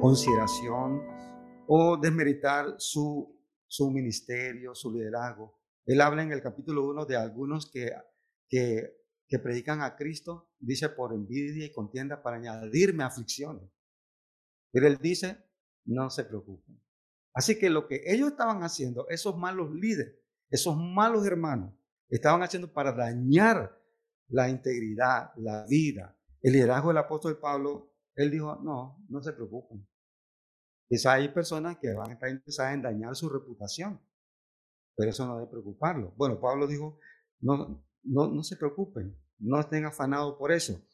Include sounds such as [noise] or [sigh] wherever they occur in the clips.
consideración o desmeritar su, su ministerio, su liderazgo. Él habla en el capítulo 1 de algunos que, que, que predican a Cristo, dice por envidia y contienda para añadirme aflicciones. Pero él dice, no se preocupen. Así que lo que ellos estaban haciendo, esos malos líderes, esos malos hermanos, estaban haciendo para dañar la integridad, la vida, el liderazgo del apóstol Pablo, él dijo, no, no se preocupen. Quizá hay personas que van a estar interesadas en dañar su reputación, pero eso no debe preocuparlo. Bueno, Pablo dijo, no, no, no se preocupen, no estén afanados por eso.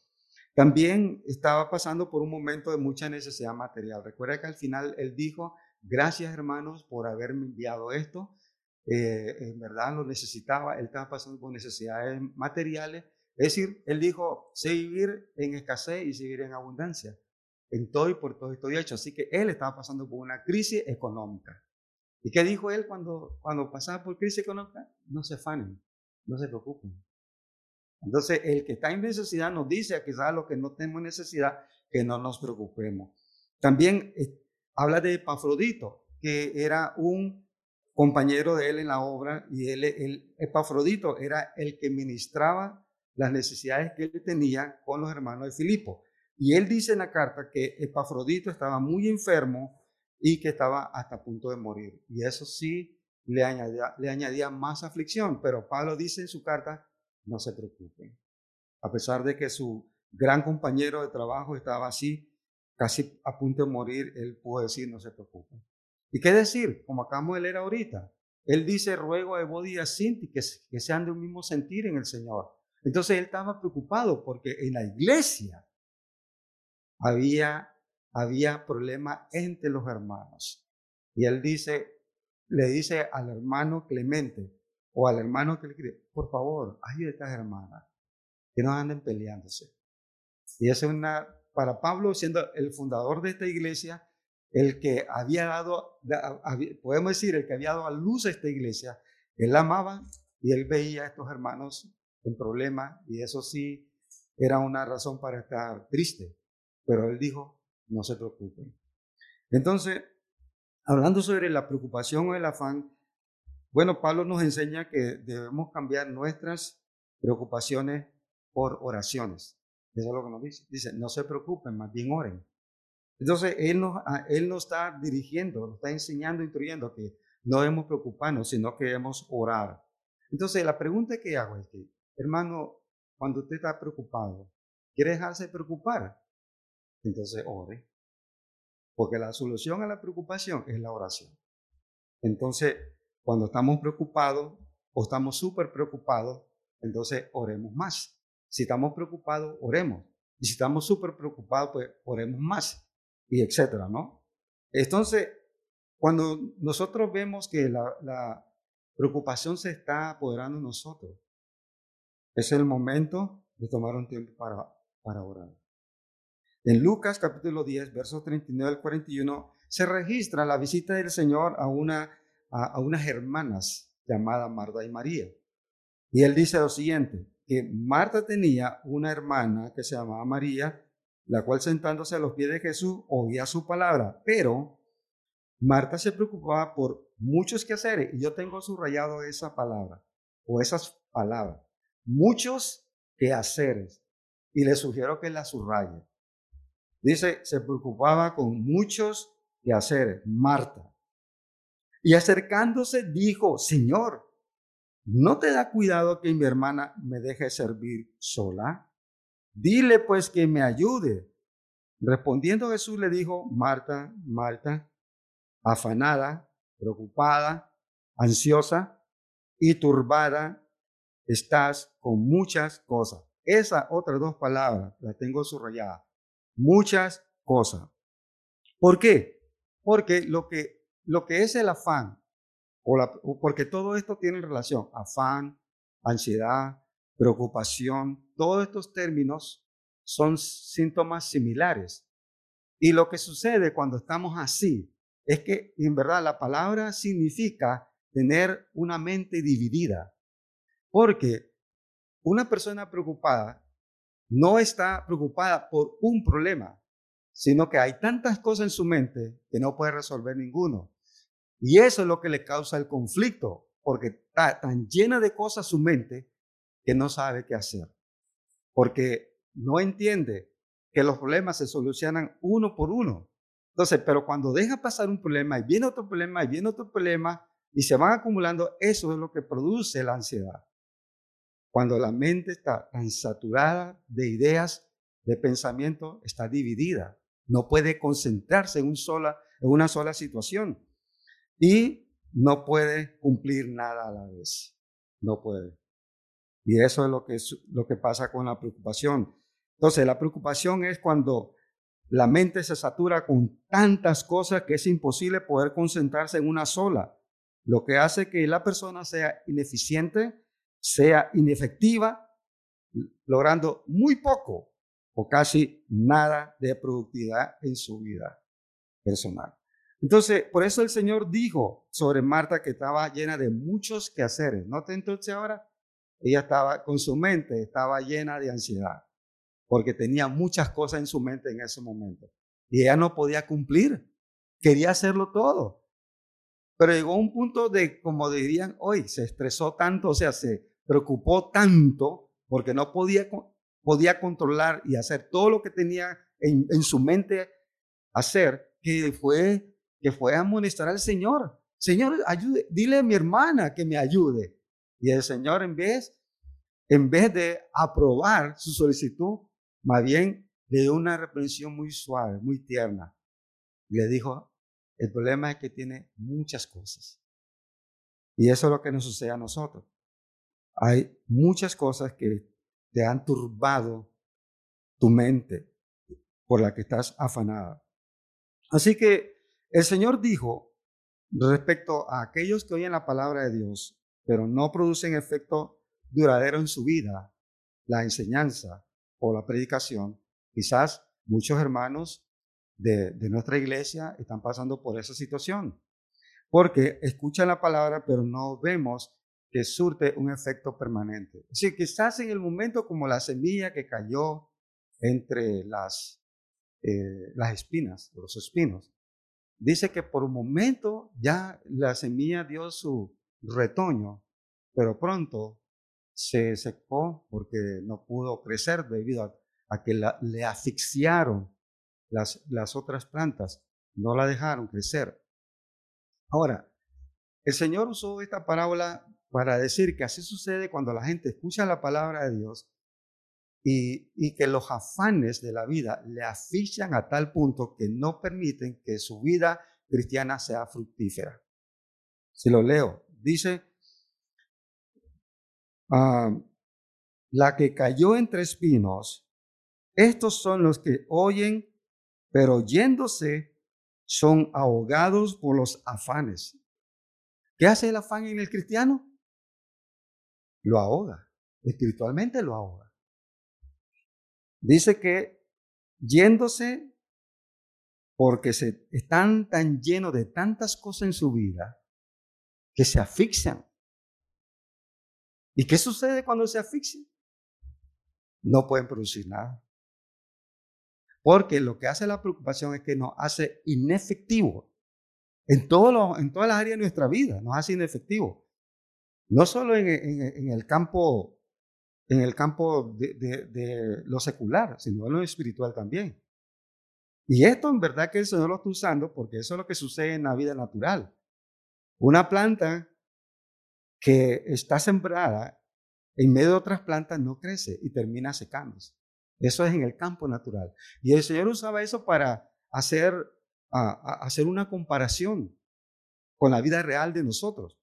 También estaba pasando por un momento de mucha necesidad material. Recuerda que al final él dijo, gracias hermanos por haberme enviado esto. Eh, en verdad lo necesitaba, él estaba pasando por necesidades materiales es decir, él dijo, sé vivir en escasez y vivir en abundancia. En todo y por todo estoy hecho. Así que él estaba pasando por una crisis económica. ¿Y qué dijo él cuando, cuando pasaba por crisis económica? No se afanen, no se preocupen. Entonces, el que está en necesidad nos dice a quizás los que no tenemos necesidad, que no nos preocupemos. También eh, habla de Epafrodito, que era un compañero de él en la obra, y él, el Epafrodito era el que ministraba las necesidades que él tenía con los hermanos de Filipo. Y él dice en la carta que Epafrodito estaba muy enfermo y que estaba hasta a punto de morir. Y eso sí le añadía, más aflicción. Pero Pablo dice en su carta, no se preocupen. A pesar de que su gran compañero de trabajo estaba así, casi a punto de morir, él pudo decir, no se preocupen. ¿Y qué decir? Como acabamos de leer ahorita. Él dice, ruego a Evodia Sinti que, que sean de un mismo sentir en el Señor. Entonces él estaba preocupado porque en la iglesia había, había problema entre los hermanos. Y él dice, le dice al hermano Clemente o al hermano que le quiere, por favor, ayúdate a estas hermanas, que no anden peleándose. Y es una, para Pablo, siendo el fundador de esta iglesia, el que había dado, podemos decir, el que había dado a luz a esta iglesia, él amaba y él veía a estos hermanos en problema y eso sí era una razón para estar triste. Pero él dijo, no se preocupen. Entonces, hablando sobre la preocupación o el afán, bueno, Pablo nos enseña que debemos cambiar nuestras preocupaciones por oraciones. Eso es lo que nos dice. Dice, no se preocupen, más bien oren. Entonces, él nos, él nos está dirigiendo, nos está enseñando, instruyendo que no debemos preocuparnos, sino que debemos orar. Entonces, la pregunta que hago es Hermano, cuando usted está preocupado, quiere dejarse preocupar, entonces ore. Porque la solución a la preocupación es la oración. Entonces, cuando estamos preocupados o estamos súper preocupados, entonces oremos más. Si estamos preocupados, oremos. Y si estamos súper preocupados, pues oremos más. Y etcétera, ¿no? Entonces, cuando nosotros vemos que la, la preocupación se está apoderando de nosotros, es el momento de tomar un tiempo para, para orar. En Lucas capítulo 10, versos 39 al 41, se registra la visita del Señor a, una, a, unas hermanas llamadas Marta y María. Y él dice lo siguiente, que Marta tenía una hermana que se llamaba María, la cual sentándose a los pies de Jesús oía su palabra, pero Marta se preocupaba por muchos quehaceres, y yo tengo subrayado esa palabra, o esas palabras muchos quehaceres y le sugiero que la subraye. Dice, se preocupaba con muchos quehaceres, Marta. Y acercándose dijo, Señor, ¿no te da cuidado que mi hermana me deje servir sola? Dile pues que me ayude. Respondiendo Jesús le dijo, Marta, Marta, afanada, preocupada, ansiosa y turbada estás con muchas cosas. Esas otras dos palabras las tengo subrayadas. Muchas cosas. ¿Por qué? Porque lo que, lo que es el afán, o, porque todo esto tiene relación, afán, ansiedad, preocupación, todos estos términos son síntomas similares. Y lo que sucede cuando estamos así es que en verdad la palabra significa tener una mente dividida. Porque una persona preocupada no está preocupada por un problema, sino que hay tantas cosas en su mente que no puede resolver ninguno. Y eso es lo que le causa el conflicto, porque está tan llena de cosas su mente que no sabe qué hacer, porque no entiende que los problemas se solucionan uno por uno. Entonces, pero cuando deja pasar un problema y viene otro problema y viene otro problema y se van acumulando, eso es lo que produce la ansiedad. Cuando la mente está tan saturada de ideas, de pensamiento, está dividida. No puede concentrarse en, un sola, en una sola situación. Y no puede cumplir nada a la vez. No puede. Y eso es lo que, es, lo que pasa con la preocupación. Entonces, la preocupación es cuando la mente se satura con tantas cosas que es imposible poder concentrarse en una sola, lo que hace que la persona sea ineficiente, sea inefectiva, logrando muy poco o casi nada de productividad en su vida personal. Entonces, por eso el Señor dijo sobre Marta que estaba llena de muchos quehaceres. ¿No te entonces ahora? Ella estaba con su mente, estaba llena de ansiedad porque tenía muchas cosas en su mente en ese momento. Y ella no podía cumplir, quería hacerlo todo. Pero llegó un punto de, como dirían hoy, se estresó tanto, o sea, se preocupó tanto porque no podía, podía controlar y hacer todo lo que tenía en, su mente hacer, que fue, que fue a amonestar al Señor. Señor, ayude, dile a mi hermana que me ayude. Y el Señor en vez, en vez de aprobar su solicitud, más bien, le dio una reprensión muy suave, muy tierna. Le dijo, el problema es que tiene muchas cosas. Y eso es lo que nos sucede a nosotros. Hay muchas cosas que te han turbado tu mente por la que estás afanada. Así que el Señor dijo respecto a aquellos que oyen la palabra de Dios, pero no producen efecto duradero en su vida, la enseñanza, o la predicación, quizás muchos hermanos de, nuestra iglesia están pasando por esa situación, porque escuchan la palabra, pero no vemos que surte un efecto permanente. Es decir, en el momento como la semilla que cayó entre las, eh, las espinas, los espinos, dice que por un momento ya la semilla dio su retoño, pero pronto se secó porque no pudo crecer debido a, que le asfixiaron las, las otras plantas, no la dejaron crecer. Ahora, el Señor usó esta parábola para decir que así sucede cuando la gente escucha la palabra de Dios y, que los afanes de la vida le asfixian a tal punto que no permiten que su vida cristiana sea fructífera. Si lo leo, dice, Ah, la que cayó entre espinos, estos son los que oyen, pero yéndose son ahogados por los afanes. ¿Qué hace el afán en el cristiano? Lo ahoga, espiritualmente lo ahoga. Dice que yéndose porque se están tan llenos de tantas cosas en su vida que se asfixian ¿Y qué sucede cuando se asfixian? No pueden producir nada. Porque lo que hace la preocupación es que nos hace inefectivo en, en todas las áreas de nuestra vida, nos hace inefectivo. No solo en, el campo, en el campo de, lo secular, sino en lo espiritual también. Y esto en verdad que el Señor lo está usando porque eso es lo que sucede en la vida natural. Una planta que está sembrada en medio de otras plantas no crece y termina secándose. Eso es en el campo natural. Y el Señor usaba eso para hacer, hacer una comparación con la vida real de nosotros.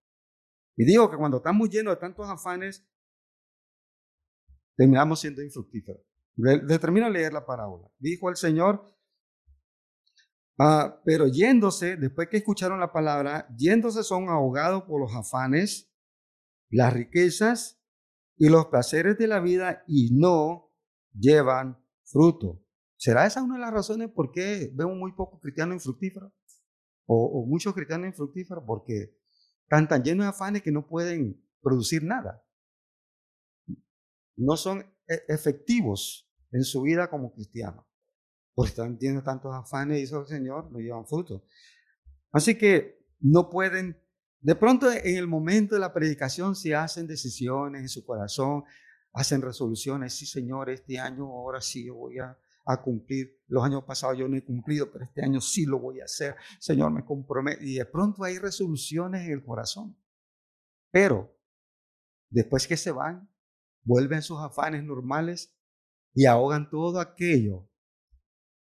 Y digo que cuando estamos llenos de tantos afanes, terminamos siendo infructíferos. Determino leer la parábola. Dijo el Señor, ah, pero yéndose, después que escucharon la palabra, yéndose son ahogados por los afanes las riquezas y los placeres de la vida y no llevan fruto. ¿Será esa una de las razones por qué vemos muy pocos cristianos infructíferos? O, o muchos cristianos infructíferos porque están tan llenos de afanes que no pueden producir nada. No son e, efectivos en su vida como cristianos. Porque están teniendo tantos afanes, dice el Señor, no llevan fruto. Así que no pueden, de pronto en el momento de la predicación, si hacen decisiones en su corazón, hacen resoluciones, sí Señor, este año ahora sí voy a, a cumplir. Los años pasados yo no he cumplido, pero este año sí lo voy a hacer. Señor, me comprometo. Y de pronto hay resoluciones en el corazón. Pero después que se van, vuelven sus afanes normales y ahogan todo aquello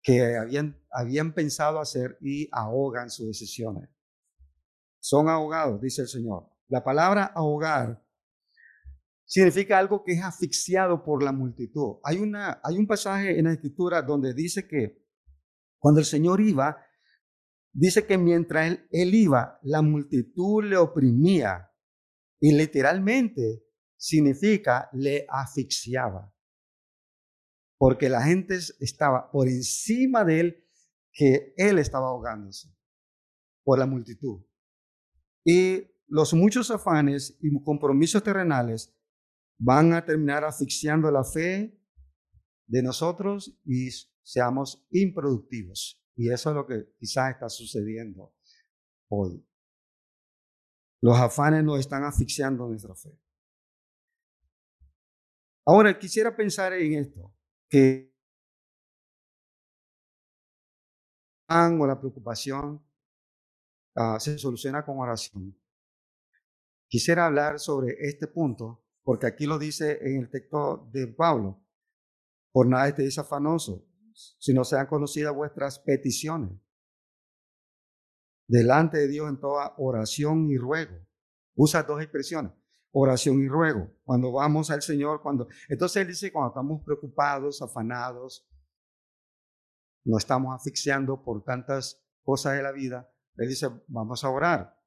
que habían, habían pensado hacer y ahogan sus decisiones. Son ahogados, dice el Señor. La palabra ahogar significa algo que es asfixiado por la multitud. Hay, una, hay un pasaje en la escritura donde dice que cuando el Señor iba, dice que mientras él, él iba, la multitud le oprimía y literalmente significa le asfixiaba. Porque la gente estaba por encima de él, que él estaba ahogándose por la multitud. Y los muchos afanes y compromisos terrenales van a terminar asfixiando la fe de nosotros y seamos improductivos. Y eso es lo que quizás está sucediendo hoy. Los afanes nos están asfixiando nuestra fe. Ahora quisiera pensar en esto, que o la preocupación ah, se soluciona con oración. Quisiera hablar sobre este punto porque aquí lo dice en el texto de Pablo, por nada estéis afanoso, si no sean conocidas vuestras peticiones delante de Dios en toda oración y ruego. Usa dos expresiones, oración y ruego. Cuando vamos al Señor, cuando... Entonces Él dice, cuando estamos preocupados, afanados, no estamos asfixiando por tantas cosas de la vida, Él dice, vamos a orar.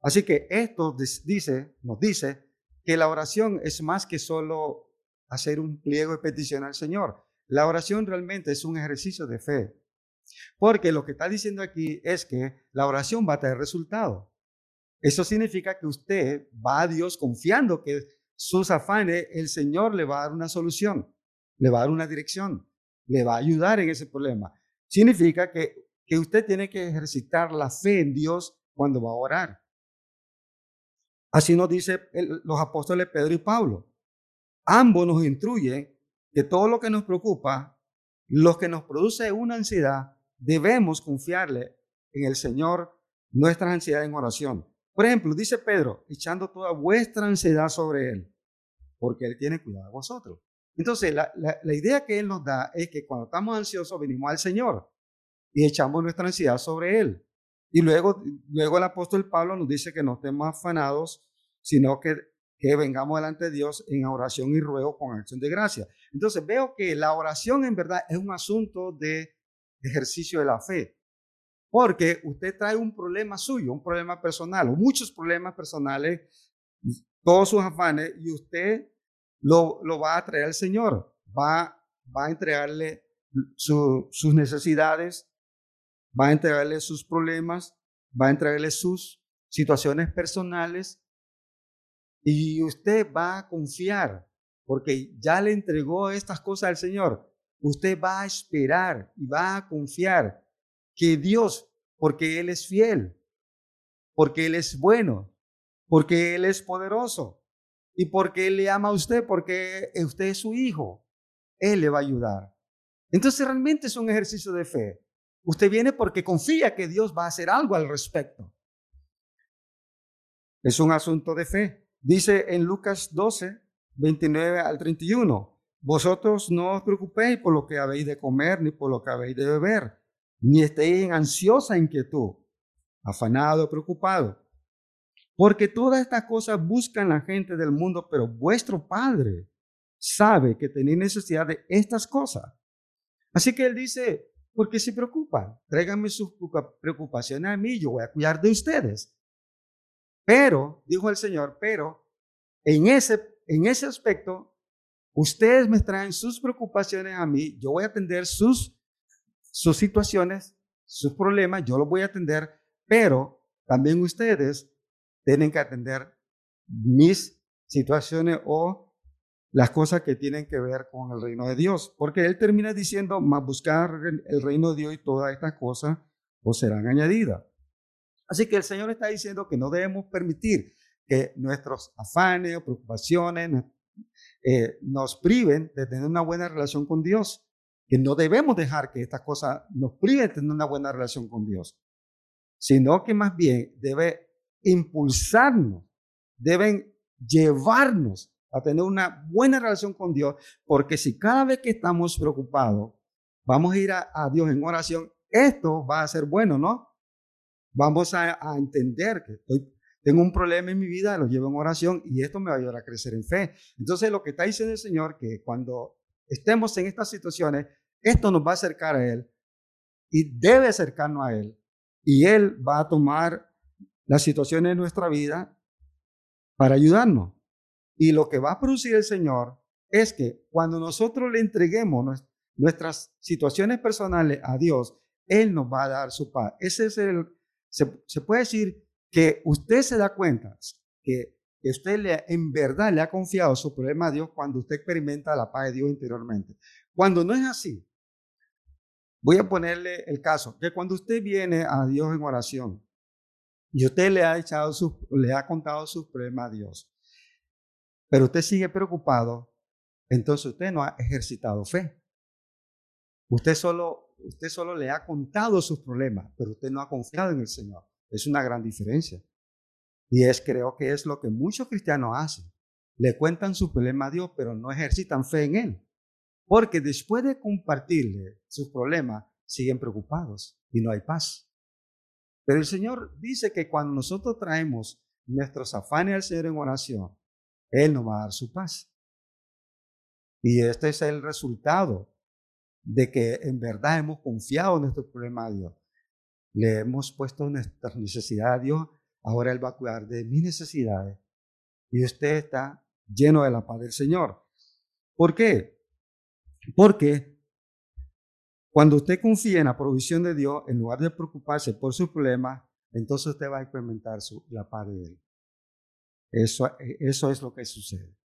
Así que esto dice, nos dice que la oración es más que solo hacer un pliego de petición al Señor. La oración realmente es un ejercicio de fe. Porque lo que está diciendo aquí es que la oración va a tener resultado. Eso significa que usted va a Dios confiando que sus afanes, el Señor le va a dar una solución, le va a dar una dirección, le va a ayudar en ese problema. Significa que, que usted tiene que ejercitar la fe en Dios cuando va a orar. Así nos dice los apóstoles Pedro y Pablo. Ambos nos instruyen que todo lo que nos preocupa, lo que nos produce una ansiedad, debemos confiarle en el Señor nuestra ansiedad en oración. Por ejemplo, dice Pedro, echando toda vuestra ansiedad sobre Él, porque Él tiene cuidado de vosotros. Entonces, la, la idea que Él nos da es que cuando estamos ansiosos venimos al Señor y echamos nuestra ansiedad sobre Él. Y luego, luego el apóstol Pablo nos dice que no estemos afanados, sino que, que vengamos delante de Dios en oración y ruego con acción de gracia. Entonces veo que la oración en verdad es un asunto de ejercicio de la fe. Porque usted trae un problema suyo, un problema personal, o muchos problemas personales, todos sus afanes, y usted lo, lo va a traer al Señor. Va, va a entregarle sus necesidades, va a entregarle sus problemas, va a entregarle sus situaciones personales y usted va a confiar porque ya le entregó estas cosas al Señor. Usted va a esperar y va a confiar que Dios, porque Él es fiel, porque Él es bueno, porque Él es poderoso y porque Él le ama a usted, porque usted es su hijo, Él le va a ayudar. Entonces realmente es un ejercicio de fe. Usted viene porque confía que Dios va a hacer algo al respecto. Es un asunto de fe. Dice en Lucas 12, 29 al 31, vosotros no os preocupéis por lo que habéis de comer ni por lo que habéis de beber, ni estéis en ansiosa inquietud, afanado, preocupado. Porque todas estas cosas buscan la gente del mundo, pero vuestro Padre sabe que tenéis necesidad de estas cosas. Así que Él dice, ¿Por qué se preocupan? Tráiganme sus preocupaciones a mí, yo voy a cuidar de ustedes. Pero, dijo el Señor, pero en ese, en ese aspecto, ustedes me traen sus preocupaciones a mí, yo voy a atender sus, sus situaciones, sus problemas, yo los voy a atender, pero también ustedes tienen que atender mis situaciones o las cosas que tienen que ver con el reino de Dios, porque él termina diciendo, más buscar el reino de Dios y todas estas cosas os serán añadidas. Así que el Señor está diciendo que no debemos permitir que nuestros afanes o preocupaciones eh, nos priven de tener una buena relación con Dios, que no debemos dejar que estas cosas nos priven de tener una buena relación con Dios, sino que más bien debe impulsarnos, deben llevarnos a tener una buena relación con Dios, porque si cada vez que estamos preocupados vamos a ir a, Dios en oración, esto va a ser bueno, ¿no? Vamos a, entender que tengo un problema en mi vida, lo llevo en oración y esto me va a ayudar a crecer en fe. Entonces lo que está diciendo el Señor, que cuando estemos en estas situaciones, esto nos va a acercar a Él y debe acercarnos a Él. Y Él va a tomar las situaciones de nuestra vida para ayudarnos. Y lo que va a producir el Señor es que cuando nosotros le entreguemos nuestras situaciones personales a Dios, Él nos va a dar su paz. Ese es el, se, puede decir que usted se da cuenta que, usted en verdad le ha confiado su problema a Dios cuando usted experimenta la paz de Dios interiormente. Cuando no es así, voy a ponerle el caso, que cuando usted viene a Dios en oración y usted le ha, echado le ha contado sus problemas a Dios, pero usted sigue preocupado, entonces usted no ha ejercitado fe. Usted solo, usted solo le ha contado sus problemas, pero usted no ha confiado en el Señor. Es una gran diferencia. Y es, creo que es lo que muchos cristianos hacen. Le cuentan su problema a Dios, pero no ejercitan fe en Él. Porque después de compartirle sus problemas, siguen preocupados y no hay paz. Pero el Señor dice que cuando nosotros traemos nuestros afanes al Señor en oración, él nos va a dar su paz. Y este es el resultado de que en verdad hemos confiado en nuestro problema a Dios. Le hemos puesto nuestras necesidades a Dios, ahora Él va a cuidar de mis necesidades. Y usted está lleno de la paz del Señor. ¿Por qué? Porque cuando usted confía en la provisión de Dios, en lugar de preocuparse por sus problemas, entonces usted va a experimentar su, la paz de Él. Eso, eh, eso es lo que sucede.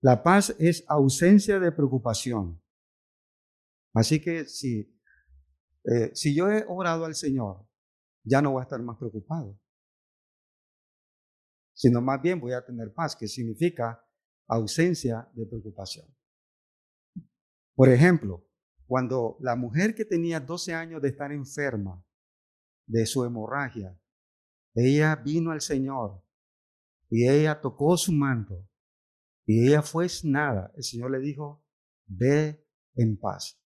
La paz es ausencia de preocupación. Así que si, eh, si yo he orado al Señor, ya no voy a estar más preocupado, sino más bien voy a tener paz, que significa ausencia de preocupación. Por ejemplo, cuando la mujer que tenía 12 años de estar enferma de su hemorragia ella vino al Señor y ella tocó su manto y ella fue nada. El Señor le dijo, ve en paz.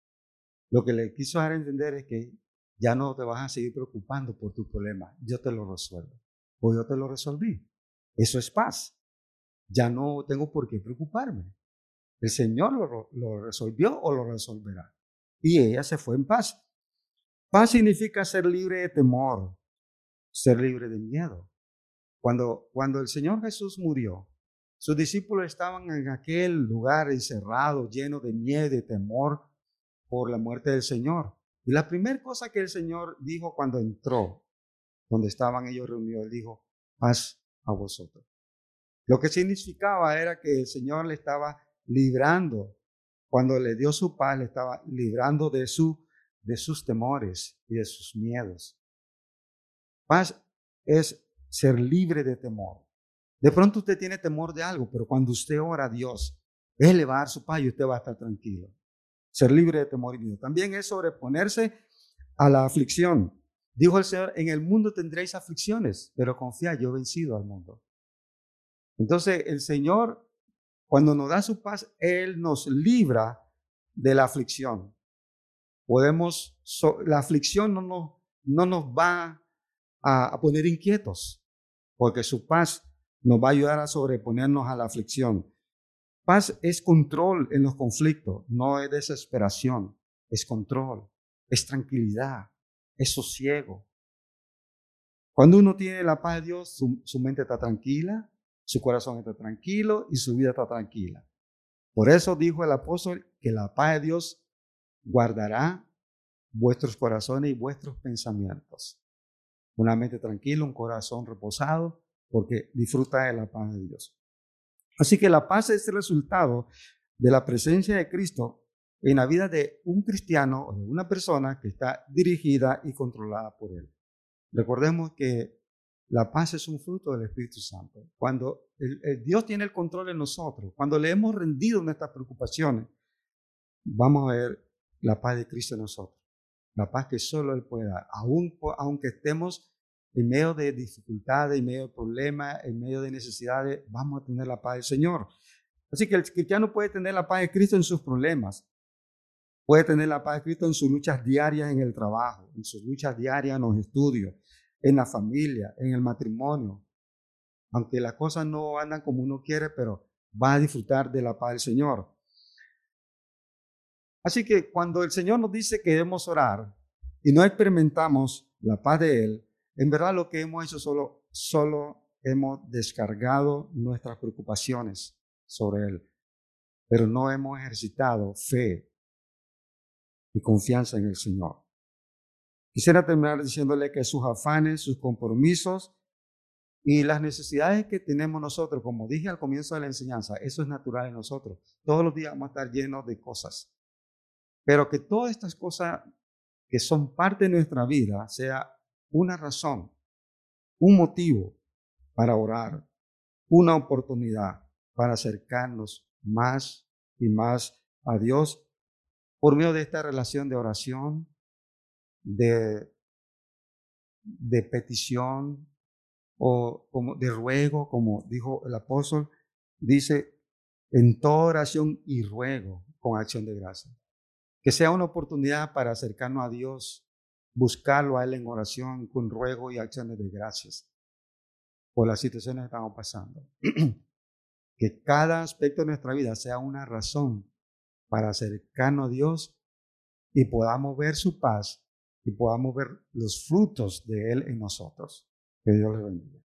Lo que le quiso dar a entender es que ya no te vas a seguir preocupando por tu problema. Yo te lo resuelvo. O yo te lo resolví. Eso es paz. Ya no tengo por qué preocuparme. El Señor lo, lo resolvió o lo resolverá. Y ella se fue en paz. Paz significa ser libre de temor, ser libre de miedo. Cuando, cuando el Señor Jesús murió, sus discípulos estaban en aquel lugar encerrado, lleno de miedo y temor por la muerte del Señor. Y la primera cosa que el Señor dijo cuando entró, donde estaban ellos reunidos, dijo, paz a vosotros. Lo que significaba era que el Señor le estaba librando, cuando le dio su paz, le estaba librando de, su, de sus temores y de sus miedos. Paz es ser libre de temor. De pronto usted tiene temor de algo, pero cuando usted ora a Dios, Él le va a dar su paz y usted va a estar tranquilo. Ser libre de temor y miedo. También es sobreponerse a la aflicción. Dijo el Señor, en el mundo tendréis aflicciones, pero confía, yo he vencido al mundo. Entonces el Señor, cuando nos da su paz, Él nos libra de la aflicción. Podemos, la aflicción no nos, no nos va a, poner inquietos, porque su paz nos va a ayudar a sobreponernos a la aflicción. Paz es control en los conflictos, no es desesperación, es control, es tranquilidad, es sosiego. Cuando uno tiene la paz de Dios, su, su, mente está tranquila, su corazón está tranquilo y su vida está tranquila. Por eso dijo el apóstol que la paz de Dios guardará vuestros corazones y vuestros pensamientos una mente tranquila, un corazón reposado, porque disfruta de la paz de Dios. Así que la paz es el resultado de la presencia de Cristo en la vida de un cristiano o de una persona que está dirigida y controlada por Él. Recordemos que la paz es un fruto del Espíritu Santo. Cuando Dios tiene el control en nosotros, cuando le hemos rendido nuestras preocupaciones, vamos a ver la paz de Cristo en nosotros. La paz que solo Él puede dar. aunque estemos en medio de dificultades, en medio de problemas, en medio de necesidades, vamos a tener la paz del Señor. Así que el cristiano puede tener la paz de Cristo en sus problemas. Puede tener la paz de Cristo en sus luchas diarias en el trabajo, en sus luchas diarias en los estudios, en la familia, en el matrimonio. Aunque las cosas no andan como uno quiere, pero va a disfrutar de la paz del Señor. Así que cuando el Señor nos dice que debemos orar y no experimentamos la paz de Él, en verdad lo que hemos hecho solo, solo hemos descargado nuestras preocupaciones sobre Él, pero no hemos ejercitado fe y confianza en el Señor. Quisiera terminar diciéndole que sus afanes, sus compromisos y las necesidades que tenemos nosotros, como dije al comienzo de la enseñanza, eso es natural en nosotros. Todos los días vamos a estar llenos de cosas. Pero que todas estas cosas que son parte de nuestra vida sea una razón, un motivo para orar, una oportunidad para acercarnos más y más a Dios por medio de esta relación de oración, de, de petición o como de ruego, como dijo el apóstol, dice en toda oración y ruego con acción de gracia. Que sea una oportunidad para acercarnos a Dios, buscarlo a Él en oración con ruego y acciones de gracias por las situaciones que estamos pasando. [clears throat] que cada aspecto de nuestra vida sea una razón para acercarnos a Dios y podamos ver su paz y podamos ver los frutos de Él en nosotros. Que Dios le bendiga.